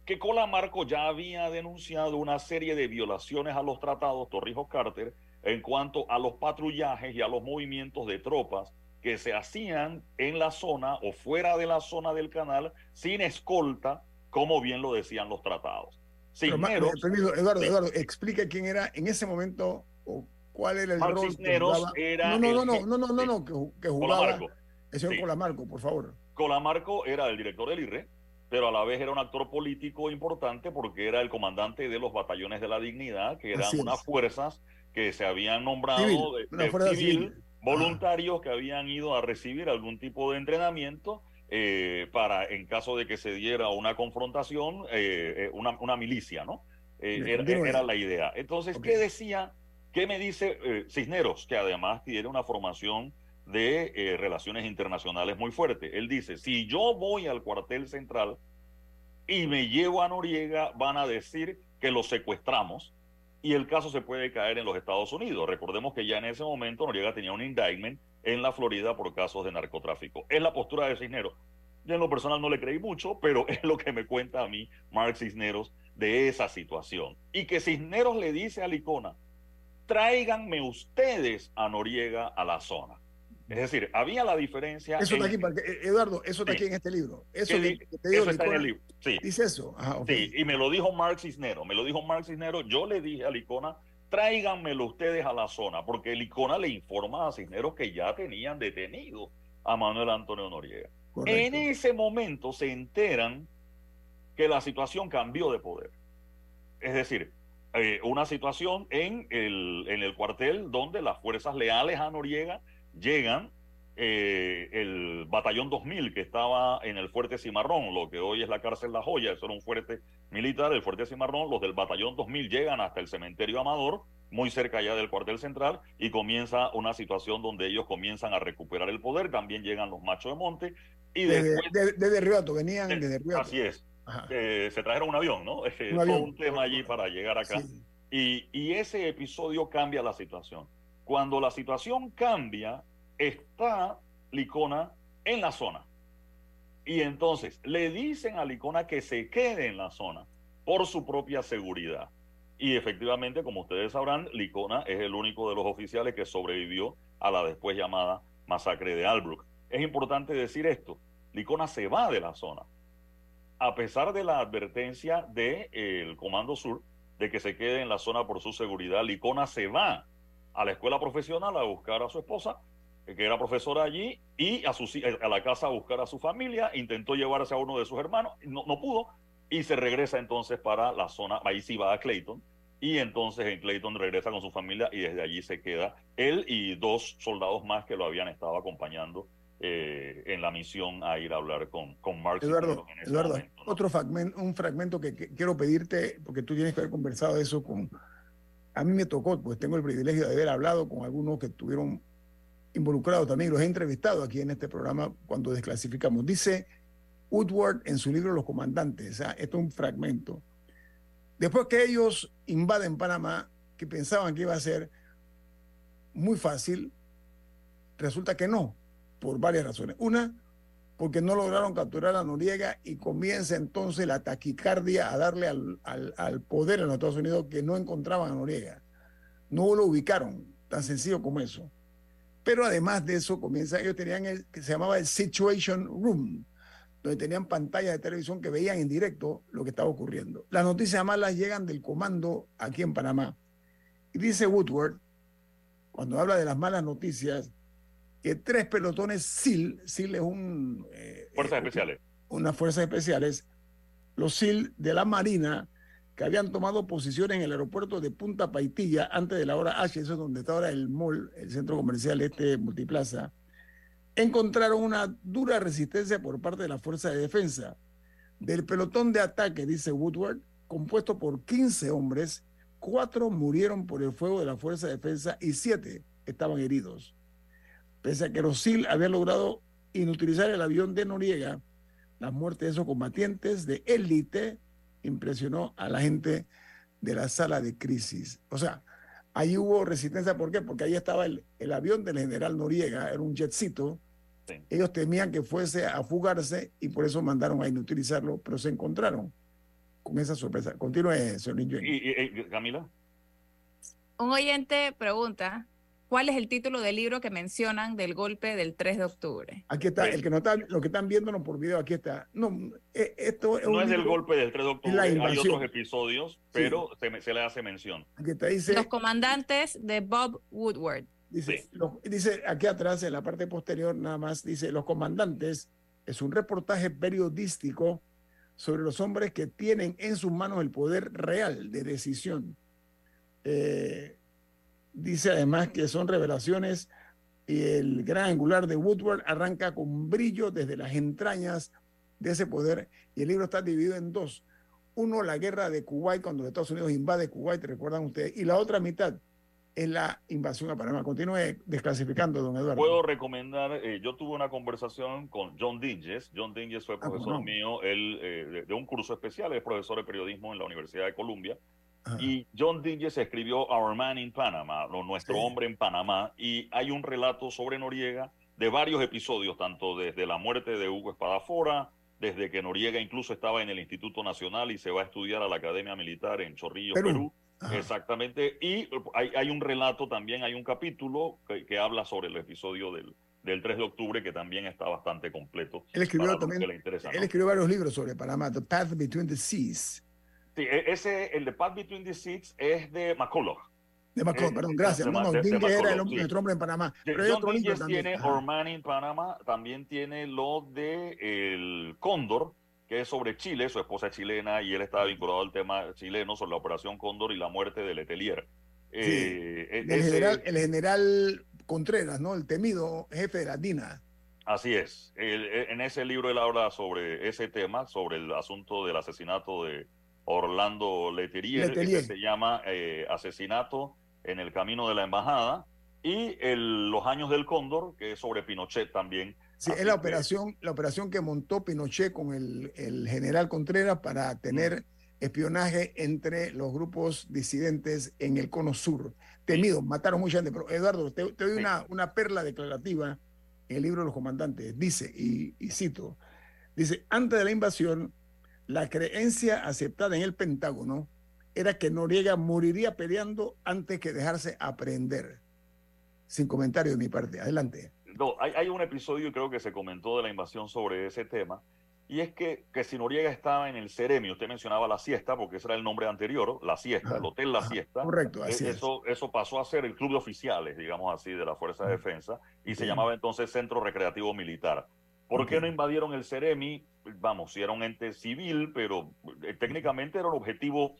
Speaker 5: que Colamarco ya había denunciado una serie de violaciones a los tratados Torrijos Carter en cuanto a los patrullajes y a los movimientos de tropas que se hacían en la zona o fuera de la zona del canal sin escolta, como bien lo decían los tratados. Cisneros,
Speaker 2: eh, permiso, Eduardo. Eduardo, explica quién era en ese momento o cuál era el
Speaker 5: Mark
Speaker 2: rol
Speaker 5: Cisneros
Speaker 2: que jugaba.
Speaker 5: era
Speaker 2: no, no, no, no, no, no, no, no, que, ju- que jugaba
Speaker 5: Colamarco.
Speaker 2: el señor
Speaker 5: Sí.
Speaker 2: Colamarco, por favor.
Speaker 5: Colamarco era el director del IRE, pero a la vez era un actor político importante porque era el comandante de los batallones de la dignidad, que eran unas fuerzas que se habían nombrado
Speaker 2: Civil,
Speaker 5: de, civil,
Speaker 2: civil.
Speaker 5: voluntarios que habían ido a recibir algún tipo de entrenamiento eh, para, en caso de que se diera una confrontación, eh, eh, una, una milicia, ¿no? Eh, era, la idea. Entonces. ¿qué decía? ¿Qué me dice eh, Cisneros? Que además tiene una formación de eh, relaciones internacionales muy fuerte. Él dice, si yo voy al cuartel central y me llevo a Noriega, van a decir que lo secuestramos y el caso se puede caer en los Estados Unidos. Recordemos que ya en ese momento Noriega tenía un indictment en la Florida por casos de narcotráfico. Es la postura de Cisneros. Yo en lo personal no le creí mucho, pero es lo que me cuenta a mí Mark Cisneros de esa situación. Y que Cisneros le dice a Licona, tráiganme ustedes a Noriega a la zona. Es decir, había la diferencia.
Speaker 2: Eso está
Speaker 5: en-
Speaker 2: aquí, eh, Eduardo, eso está
Speaker 5: Sí.
Speaker 2: aquí en este libro. Eso,
Speaker 5: que
Speaker 2: que-
Speaker 5: di-
Speaker 2: que te digo,
Speaker 5: eso está en el libro. Sí.
Speaker 2: Dice eso. Ajá, ok.
Speaker 5: Sí, y me lo dijo Mark Cisneros, me lo dijo Mark Cisneros, yo le dije a Licona, tráiganmelo ustedes a la zona, porque Licona le informa a Cisneros que ya tenían detenido a Manuel Antonio Noriega.
Speaker 2: Correcto.
Speaker 5: En ese momento se enteran que la situación cambió de poder. Es decir, eh, una situación en el, en el cuartel donde las fuerzas leales a Noriega llegan, eh, el batallón 2000 que estaba en el fuerte Cimarrón, lo que hoy es la cárcel La Joya, eso era un fuerte militar, el fuerte Cimarrón, los del batallón 2000 llegan hasta el cementerio Amador, muy cerca ya del cuartel central, y comienza una situación donde ellos comienzan a recuperar el poder, también llegan los machos de monte, y
Speaker 2: Desde,
Speaker 5: después...
Speaker 2: de- desde venían
Speaker 5: de-
Speaker 2: desde Riato.
Speaker 5: Así es. Eh, se trajeron un avión, ¿no? Eh,
Speaker 2: Un avión.
Speaker 5: un tema allí para llegar acá.
Speaker 2: Sí.
Speaker 5: Y, y ese episodio cambia la situación. Cuando la situación cambia, está Licona en la zona. Y entonces le dicen a Licona que se quede en la zona por su propia seguridad. Y efectivamente, como ustedes sabrán, Licona es el único de los oficiales que sobrevivió a la después llamada masacre de Albrook. Es importante decir esto, Licona se va de la zona. A pesar de la advertencia del Comando Sur de que se quede en la zona por su seguridad, Licona se va a la escuela profesional a buscar a su esposa, eh, que era profesora allí, y a, su, a la casa a buscar a su familia, intentó llevarse a uno de sus hermanos, no, no pudo, y se regresa entonces para la zona, ahí sí va a Clayton, y entonces en Clayton regresa con su familia y desde allí se queda él y dos soldados más que lo habían estado acompañando eh, en la misión a ir a hablar con, con Mark
Speaker 2: Eduardo,
Speaker 5: ese
Speaker 2: Eduardo,
Speaker 5: momento, ¿no?
Speaker 2: otro fragmento, un fragmento que, que quiero pedirte, porque tú tienes que haber conversado eso con... A mí me tocó, pues tengo el privilegio de haber hablado con algunos que estuvieron involucrados también, los he entrevistado aquí en este programa cuando desclasificamos. Dice Woodward en su libro Los Comandantes, o sea, esto es un fragmento. Después que ellos invaden Panamá, que pensaban que iba a ser muy fácil, resulta que no, por varias razones. Una, porque no lograron capturar a Noriega y comienza entonces la taquicardia a darle al, al, poder en los Estados Unidos que no encontraban a Noriega. No lo ubicaron, tan sencillo como eso. Pero además de eso, comienza, ellos tenían el que se llamaba el Situation Room, donde tenían pantallas de televisión que veían en directo lo que estaba ocurriendo. Las noticias malas llegan del comando aquí en Panamá. Y dice Woodward, cuando habla de las malas noticias, que tres pelotones SEAL, SEAL es un... eh,
Speaker 5: Fuerzas
Speaker 2: eh,
Speaker 5: especiales.
Speaker 2: Unas fuerzas especiales, los SEAL de la Marina, que habían tomado posiciones en el aeropuerto de Punta Paitilla antes de la hora H, eso es donde está ahora el mall, el centro comercial este multiplaza, encontraron una dura resistencia por parte de la Fuerza de Defensa. Del pelotón de ataque, dice Woodward, compuesto por 15 hombres, cuatro murieron por el fuego de la Fuerza de Defensa y siete estaban heridos. Pese a que los SEAL habían logrado inutilizar el avión de Noriega, la muerte de esos combatientes de élite impresionó a la gente de la sala de crisis. O sea, ahí hubo resistencia, ¿por qué? Porque ahí estaba el, el avión del general Noriega, era un jetcito. Ellos temían que fuese a fugarse y por eso mandaron a inutilizarlo, pero se encontraron con esa sorpresa. Continúe, señor Lin Yuen.
Speaker 5: ¿Y, y- y- Camila?
Speaker 4: Un oyente pregunta, ¿cuál es el título del libro que mencionan del golpe del 3 de octubre?
Speaker 2: Aquí está, el que no está, lo que están viéndonos por video, aquí está. No, eh, esto es
Speaker 5: No es del
Speaker 2: libro-
Speaker 5: golpe del 3 de octubre, hay otros episodios, pero se, me- se le hace mención.
Speaker 2: Aquí está, dice,
Speaker 4: Los comandantes de Bob Woodward.
Speaker 2: Dice, lo- dice aquí atrás, en la parte posterior, nada más, dice, los comandantes, es un reportaje periodístico sobre los hombres que tienen en sus manos el poder real de decisión. Eh, dice además que son revelaciones y el gran angular de Woodward arranca con brillo desde las entrañas de ese poder y el libro está dividido en dos. Uno, la guerra de Kuwait, cuando los Estados Unidos invade Kuwait, recuerdan ustedes, y la otra mitad es la invasión a Panamá. Continúe desclasificando, don Eduardo.
Speaker 5: Puedo recomendar, eh, yo tuve una conversación con John Dinges. John Dinges fue
Speaker 2: Ah,
Speaker 5: profesor
Speaker 2: cómo no.
Speaker 5: mío él, eh, de, de un curso especial, es profesor de periodismo en la Universidad de Columbia.
Speaker 2: Ajá.
Speaker 5: Y John Dinges escribió Our Man in Panama, o Nuestro
Speaker 2: Sí.
Speaker 5: Hombre en Panamá, y hay un relato sobre Noriega de varios episodios, tanto desde la muerte de Hugo Espadafora, desde que Noriega incluso estaba en el Instituto Nacional y se va a estudiar a la Academia Militar en Chorrillos,
Speaker 2: Perú.
Speaker 5: Perú.
Speaker 2: Ajá.
Speaker 5: Exactamente. Y hay, hay un relato también, hay un capítulo que, que habla sobre el episodio del, del 3 de octubre que también está bastante completo.
Speaker 2: Él escribió también,
Speaker 5: interesa,
Speaker 2: él
Speaker 5: ¿no?
Speaker 2: escribió varios libros sobre Panamá, The Path Between the Seas.
Speaker 5: Sí, e- ese, el de Path Between the Seas es de McCullough.
Speaker 2: De Macron,
Speaker 5: Eh,
Speaker 2: perdón, gracias.
Speaker 5: de
Speaker 2: No, no,
Speaker 5: de- de
Speaker 2: Dingue era el
Speaker 5: sí.
Speaker 2: nuestro hombre en Panamá. Pero hay
Speaker 5: John
Speaker 2: otro libro
Speaker 5: Dinges
Speaker 2: también.
Speaker 5: tiene
Speaker 2: Ajá.
Speaker 5: Our Man in Panama, también tiene lo de El Cóndor, que es sobre Chile, su esposa es chilena y él estaba vinculado al tema chileno sobre la Operación Cóndor y la muerte de Letelier. Eh, e-
Speaker 2: El
Speaker 5: ese-
Speaker 2: general, el general Contreras, ¿no? El temido jefe de la DINA.
Speaker 5: Así es. El- e- en ese libro él habla sobre ese tema, sobre el asunto del asesinato de Orlando Letelier,
Speaker 2: Letelier.
Speaker 5: que se llama eh, Asesinato en el Camino de la Embajada, y el- Los Años del Cóndor, que es sobre Pinochet también.
Speaker 2: Sí,
Speaker 5: Así
Speaker 2: es la
Speaker 5: que-
Speaker 2: operación, la operación que montó Pinochet con el, el general Contreras para tener espionaje entre los grupos disidentes en el cono sur. Temido, mataron mucha gente. Pero Eduardo, te, te doy
Speaker 5: Sí.
Speaker 2: una, una perla declarativa en el libro de los comandantes. Dice, y, y cito, dice, antes de la invasión, la creencia aceptada en el Pentágono era que Noriega moriría peleando antes que dejarse aprender. Sin comentario de mi parte. Adelante.
Speaker 5: No, hay, hay un episodio, creo que se comentó de la invasión sobre ese tema, y es que, que si Noriega estaba en el Ceremi, usted mencionaba la siesta, porque ese era el nombre anterior, la siesta,
Speaker 2: Ajá,
Speaker 5: el Hotel La
Speaker 2: ajá,
Speaker 5: Siesta.
Speaker 2: correcto, así es.
Speaker 5: eso, eso pasó a ser el club de oficiales, digamos así, de la Fuerza de Defensa, y se llamaba entonces Centro Recreativo Militar. ¿Por qué no invadieron el Ceremi? Vamos, si era un ente civil, pero eh, técnicamente era un objetivo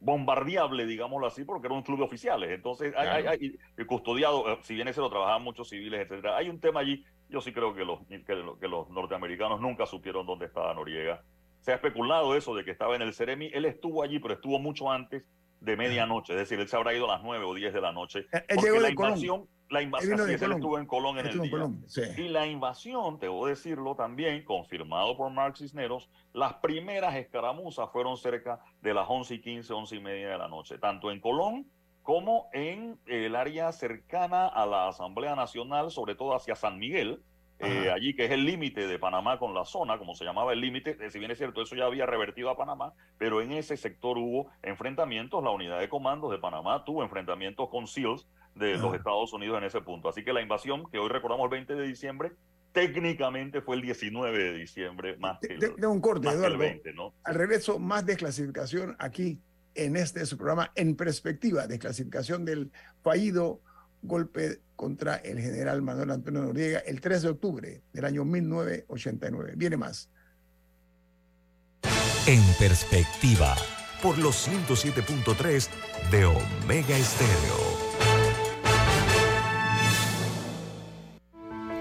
Speaker 5: bombardeable, digámoslo así, porque era un club de oficiales. Entonces, hay,
Speaker 2: Claro.
Speaker 5: hay- hay- y custodiado, eh, si bien ese lo trabajaban muchos civiles, etcétera. Hay un tema allí, yo sí creo que los, que, lo- que los norteamericanos nunca supieron dónde estaba Noriega. Se ha especulado eso de que estaba en el Ceremi. Él estuvo allí, pero estuvo mucho antes de medianoche. Es decir, él se habrá ido a las 9 o 10 de la noche.
Speaker 2: Él-
Speaker 5: porque
Speaker 2: llegó
Speaker 5: la invasión, la invasión, estuvo en Colón en el día.
Speaker 2: Colón, sí.
Speaker 5: Y la invasión, debo decirlo también, confirmado por Mark Cisneros, las primeras escaramuzas fueron cerca de las 11 y 15, 11 y media de la noche, tanto en Colón como en el área cercana a la Asamblea Nacional, sobre todo hacia San Miguel, eh, allí que es el límite de Panamá con la zona, como se llamaba el límite, eh, si bien es cierto, eso ya había revertido a Panamá, pero en ese sector hubo enfrentamientos, la unidad de comandos de Panamá tuvo enfrentamientos con SEALs de los Estados Unidos en ese punto. Así que la invasión, que hoy recordamos el 20 de diciembre, técnicamente fue el 19 de diciembre más que el,
Speaker 2: De, de un corte,
Speaker 5: más que el
Speaker 2: Eduardo.
Speaker 5: 20, ¿no?
Speaker 2: Al regreso, más desclasificación aquí en este su programa En Perspectiva, desclasificación del fallido golpe contra el general Manuel Antonio Noriega el 3 de octubre del año 1989. Viene más.
Speaker 1: En perspectiva,
Speaker 8: Por los 107.3 de Omega Estéreo.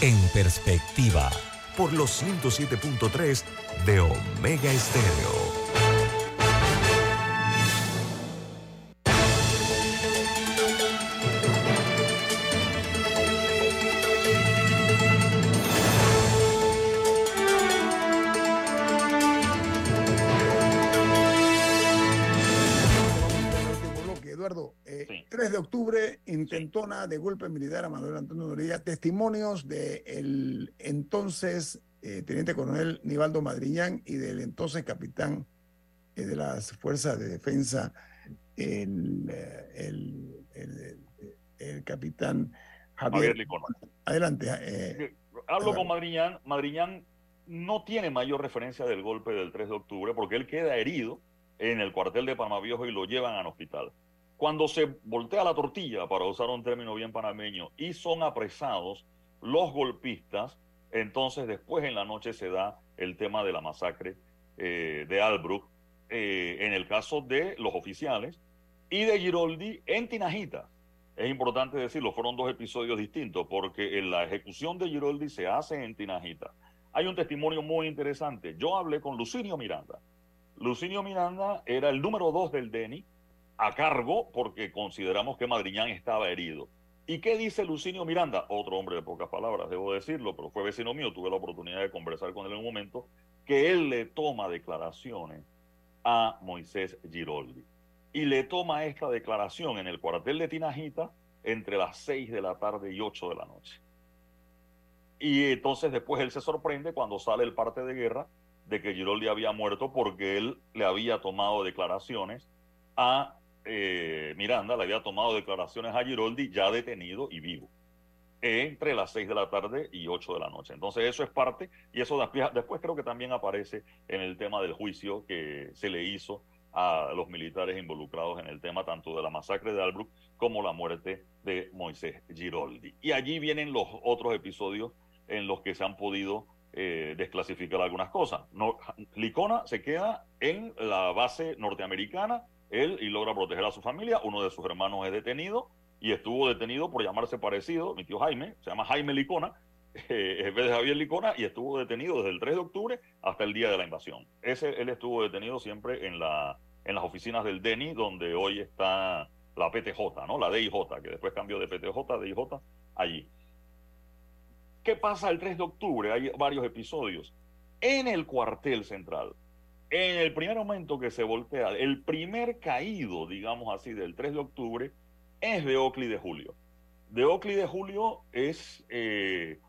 Speaker 1: en perspectiva,
Speaker 8: Por los 107.3 de Omega Estéreo.
Speaker 2: 3 de octubre, intentona de golpe militar a Manuel Antonio Noriega, testimonios del entonces eh, teniente coronel Nivaldo Madriñán y del entonces capitán eh, de las fuerzas de defensa, el, eh, el, el- el capitán Javier.
Speaker 5: Javier.
Speaker 2: Adelante. eh,
Speaker 5: Hablo con Madriñán. Madriñán no tiene mayor referencia del golpe del 3 de octubre porque él queda herido en el cuartel de Panamá Viejo y lo llevan al hospital. Cuando se voltea la tortilla, para usar un término bien panameño, y son apresados los golpistas, entonces después en la noche se da el tema de la masacre eh, de Albrook, eh, en el caso de los oficiales, y de Giroldi en Tinajita. Es importante decirlo, fueron dos episodios distintos, porque en la ejecución de Giroldi se hace en Tinajita. Hay un testimonio muy interesante. Yo hablé con Lucinio Miranda. Lucinio Miranda era el número dos del DENI, a cargo porque consideramos que Madriñán estaba herido. ¿Y qué dice Lucinio Miranda? Otro hombre de pocas palabras, debo decirlo, pero fue vecino mío, tuve la oportunidad de conversar con él en un momento, que él le toma declaraciones a Moisés Giroldi. Y le toma esta declaración en el cuartel de Tinajita entre las 6 de la tarde y 8 de la noche. Y entonces después él se sorprende cuando sale el parte de guerra de que Giroldi había muerto porque él le había tomado declaraciones a eh, Miranda, le había tomado declaraciones a Giroldi ya detenido y vivo entre las 6 de la tarde y 8 de la noche. Entonces eso es parte y eso después, creo que también aparece en el tema del juicio que se le hizo a los militares involucrados en el tema tanto de la masacre de Albrook como la muerte de Moisés Giroldi. Y allí vienen los otros episodios en los que se han podido eh, desclasificar algunas cosas. Licona se queda en la base norteamericana, él y logra proteger a su familia, uno de sus hermanos es detenido y estuvo detenido por llamarse parecido, mi tío Jaime, se llama Jaime Licona, eh, en de Javier Licona, y estuvo detenido desde el 3 de octubre hasta el día de la invasión. Ese, él estuvo detenido siempre en, la, en las oficinas del DENI, donde hoy está la PTJ, ¿no? La DIJ, que después cambió de PTJ a DIJ, allí. ¿Qué pasa el 3 de octubre? Hay varios episodios. En el cuartel central, en el primer momento que se voltea, el primer caído, digamos así, del 3 de octubre, es de Oakley de Julio. De Oakley de Julio es, eh,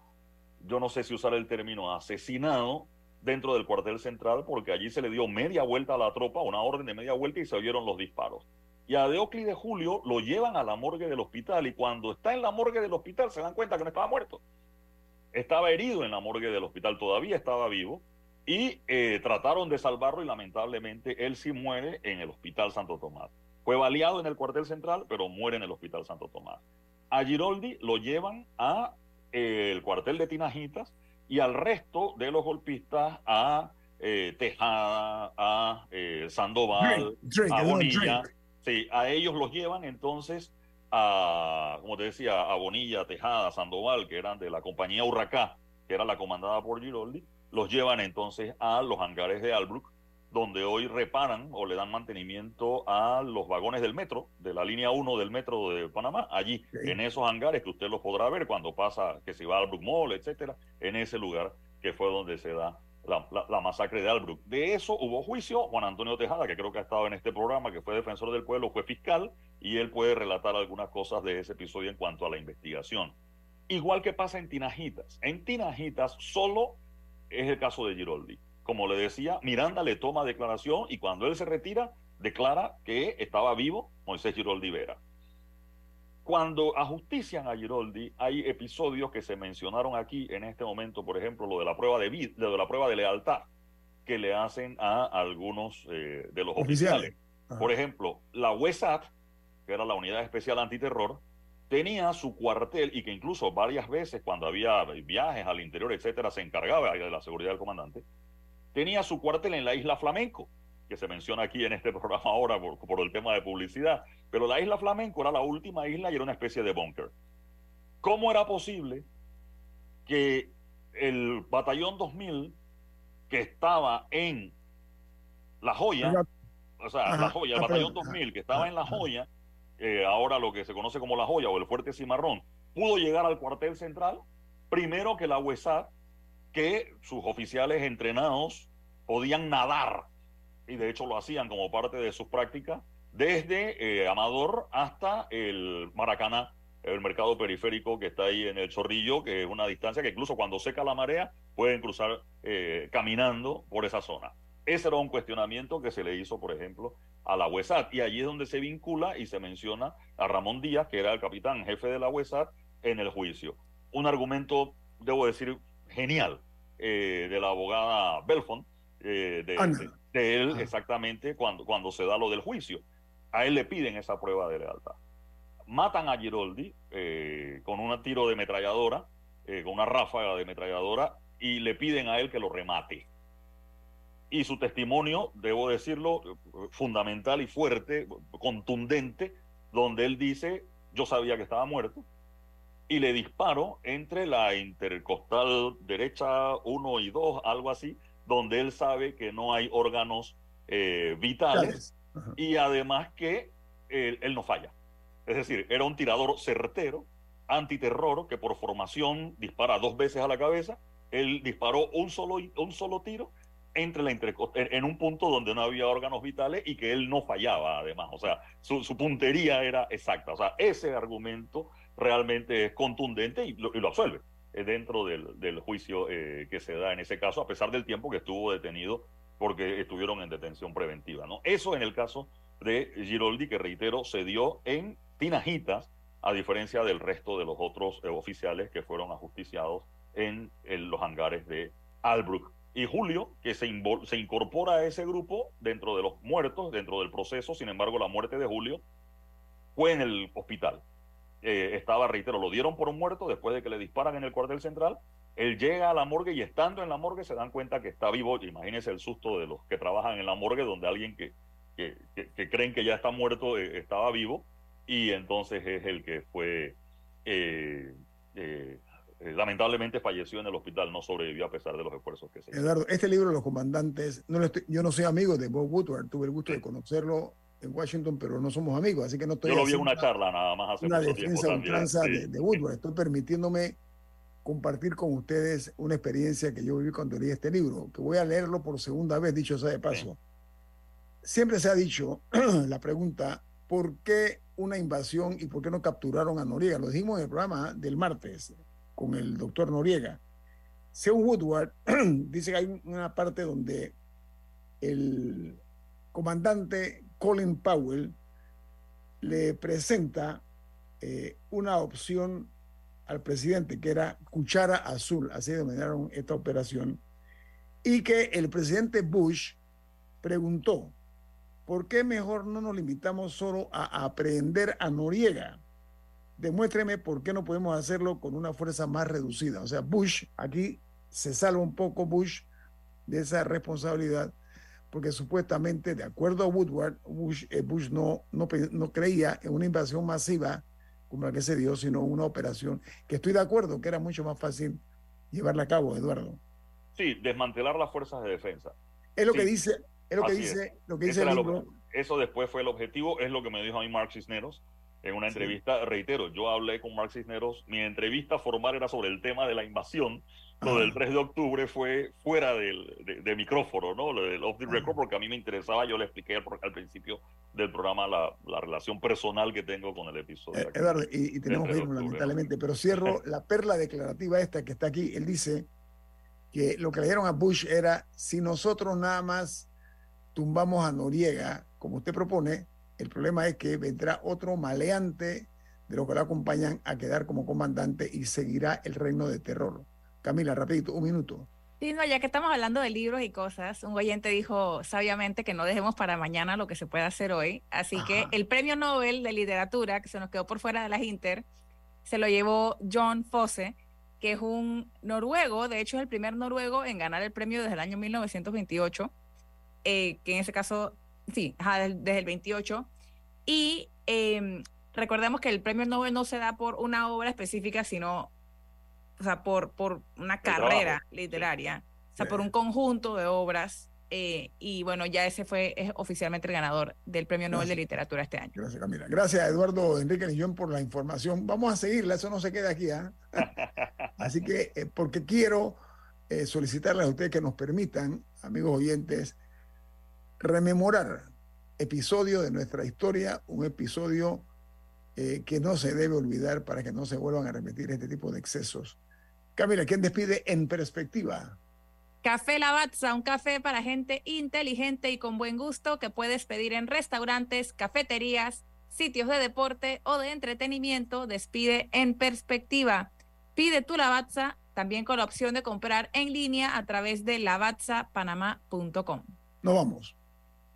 Speaker 5: yo no sé si usar el término asesinado dentro del cuartel central porque allí se le dio media vuelta a la tropa, una orden de media vuelta y se oyeron los disparos. Y a de Julio lo llevan a la morgue del hospital y cuando está en la morgue del hospital se dan cuenta que no estaba muerto. Estaba herido en la morgue del hospital, todavía estaba vivo y eh, trataron de salvarlo y lamentablemente él sí muere en el hospital Santo Tomás. Fue baleado en el cuartel central, pero muere en el hospital Santo Tomás. A Giroldi lo llevan a eh, el cuartel de Tinajitas y al resto de los golpistas a eh, Tejada, a eh, Sandoval, a Bonilla. Sí, a ellos los llevan entonces a, como te decía, a Bonilla, Tejada, Sandoval, que eran de la compañía Urracá, que era la comandada por Giroldi, los llevan entonces a los hangares de Albrook donde hoy reparan o le dan mantenimiento a los vagones del metro, de la línea 1 del metro de Panamá, allí, en esos hangares que usted los podrá ver cuando pasa, que se va al Brook Mall, etcétera, en ese lugar que fue donde se da la, masacre de Albrook. De eso hubo juicio. Juan Antonio Tejada, que creo que ha estado en este programa, que fue defensor del pueblo, fue fiscal, y él puede relatar algunas cosas de ese episodio en cuanto a la investigación. Igual que pasa en Tinajitas. En Tinajitas solo es el caso de Giroldi como le decía, Miranda le toma declaración y cuando él se retira, declara que estaba vivo Moisés Giroldi Vera. Cuando ajustician a Giroldi, hay episodios que se mencionaron aquí en este momento, por ejemplo, lo de la prueba de, vid, de la prueba de lealtad que le hacen a algunos eh, de los oficiales. Por ejemplo, la UESAT, que era la Unidad Especial Antiterror, tenía su cuartel y que incluso varias veces cuando había viajes al interior, etcétera, se encargaba de la seguridad del comandante tenía su cuartel en la isla Flamenco, que se menciona aquí en este programa ahora por, el tema de publicidad, pero la isla Flamenco era la última isla y era una especie de búnker. ¿Cómo era posible que el batallón 2000 que estaba en La Joya, o sea, La Joya, el batallón 2000 que estaba en La Joya, eh, ahora lo que se conoce como La Joya o el Fuerte Cimarrón, pudo llegar al cuartel central primero que la UESAT que sus oficiales entrenados podían nadar, y de hecho lo hacían como parte de sus prácticas, desde eh, Amador hasta el Maracaná, el mercado periférico que está ahí en el Chorrillo, que es una distancia que incluso cuando seca la marea pueden cruzar eh, caminando por esa zona. Ese era un cuestionamiento que se le hizo, por ejemplo, a la UESAT, y allí es donde se vincula y se menciona a Ramón Díaz, que era el capitán jefe de la UESAT, en el juicio. Un argumento, debo decir, genial eh, de la abogada Belfont, eh, de, él exactamente cuando, cuando se da lo del juicio. A él le piden esa prueba de lealtad. Matan a Giroldi eh, con un tiro de metralladora, con una ráfaga de metralladora, y le piden a él que lo remate. Y su testimonio, debo decirlo, fundamental y fuerte, contundente, donde él dice, yo sabía que estaba muerto, y le disparo entre la intercostal derecha 1 y 2, algo así, donde él sabe que no hay órganos eh, vitales y además que él, no falla. Es decir, era un tirador certero, antiterror, que por formación dispara dos veces a la cabeza. Él disparó un solo, un solo tiro entre la en un punto donde no había órganos vitales y que él no fallaba además. O sea, su, puntería era exacta. O sea, ese argumento realmente es contundente y lo, absuelve eh, dentro del, juicio eh, que se da en ese caso, a pesar del tiempo que estuvo detenido porque estuvieron en detención preventiva. ¿no? Eso en el caso de Giroldi, que reitero, se dio en Tinajitas, a diferencia del resto de los otros eh, oficiales que fueron ajusticiados en, los hangares de Albrook. Y Julio, que se, se incorpora a ese grupo dentro de los muertos, dentro del proceso, sin embargo, la muerte de Julio fue en el hospital. Eh, estaba, reitero, lo dieron por un muerto después de que le disparan en el cuartel central. Él llega a la morgue y estando en la morgue se dan cuenta que está vivo. Imagínense el susto de los que trabajan en la morgue, donde alguien que, que, creen que ya está muerto eh, estaba vivo. Y entonces es el que fue, eh, lamentablemente falleció en el hospital, no sobrevivió a pesar de los esfuerzos que se
Speaker 2: Eduardo, este libro de los comandantes, no yo no soy amigo de Bob Woodward, tuve el gusto de conocerlo en Washington, pero no somos amigos, así que no estoy.
Speaker 5: Yo lo vi en una charla nada más hace
Speaker 2: Una defensa ultranza de, de, Woodward. Estoy permitiéndome compartir con ustedes una experiencia que yo viví cuando leí este libro, que voy a leerlo por segunda vez, dicho sea de paso. Siempre se ha dicho la pregunta, ¿por qué una invasión y por qué no capturaron a Noriega? Lo dijimos en el programa del martes con el doctor Noriega. Según Woodward, dice que hay una parte donde el comandante Colin Powell le presenta eh, una opción al presidente que era cuchara azul, así denominaron esta operación, y que el presidente Bush preguntó, ¿por qué mejor no nos limitamos solo a aprehender a Noriega? Demuéstreme por qué no podemos hacerlo con una fuerza más reducida. O sea, Bush, aquí se salva un poco Bush de esa responsabilidad, porque supuestamente, de acuerdo a Woodward, Bush, eh, Bush no, no, no creía en una invasión masiva como la que se dio, sino una operación que estoy de acuerdo que era mucho más fácil llevarla a cabo, Eduardo.
Speaker 5: Sí, desmantelar las fuerzas de defensa.
Speaker 2: Es lo
Speaker 5: Sí,
Speaker 2: que dice, es lo que dice,
Speaker 5: es.
Speaker 2: lo que dice el
Speaker 5: era lo-
Speaker 2: libro.
Speaker 5: eso después fue el objetivo, es lo que me dijo a mí Mark Cisneros en una
Speaker 2: Sí.
Speaker 5: entrevista. Reitero, yo hablé con Mark Cisneros, mi entrevista formal era sobre el tema de la invasión. Lo del 3 de octubre fue fuera del, de, de micrófono, ¿no? Lo del off the record, porque a mí me interesaba, yo le expliqué al, al principio del programa la, la relación personal que tengo con el episodio.
Speaker 2: Eh. Eduardo, y, y tenemos que
Speaker 5: 3 de
Speaker 2: irnos lamentablemente, pero cierro la perla declarativa esta que está aquí. Él dice que lo que le dieron a Bush era, si nosotros nada más tumbamos a Noriega, como usted propone, el problema es que vendrá otro maleante de los que lo acompañan a quedar como comandante y seguirá el reino de terror. Camila, rapidito, un minuto.
Speaker 3: Sí, no, ya que estamos hablando de libros y cosas, un oyente dijo sabiamente que no dejemos para mañana lo que se puede hacer hoy. Así que
Speaker 9: Ajá.
Speaker 3: el premio Nobel de literatura, que se nos quedó por fuera de las Inter, se lo llevó John Fosse, que es un noruego, de hecho es el primer noruego en ganar el premio desde el año 1928, eh, que en ese caso, sí, desde el 28. Y eh, recordemos que el premio Nobel no se da por una obra específica, sino o sea, por, por una carrera literaria, o sea, por un conjunto de obras. eh, y bueno, ya ese fue es oficialmente el ganador del Premio Nobel de Literatura este año.
Speaker 2: Gracias, Camila. Gracias, Eduardo Enrique Nillón, por la información. Vamos a seguirla, eso no se queda aquí. ¿ah? Así que, eh, porque quiero eh, solicitarles a ustedes que nos permitan, amigos oyentes, rememorar episodio de nuestra historia, un episodio eh, que no se debe olvidar para que no se vuelvan a repetir este tipo de excesos. Camila, ¿quién despide en perspectiva?
Speaker 3: Café Lavazza, un café para gente inteligente y con buen gusto que puedes pedir en restaurantes, cafeterías, sitios de deporte o de entretenimiento. Despide en perspectiva. Pide tu Lavazza también con la opción de comprar en línea a través de lavazzapanamá.com.
Speaker 2: Nos vamos.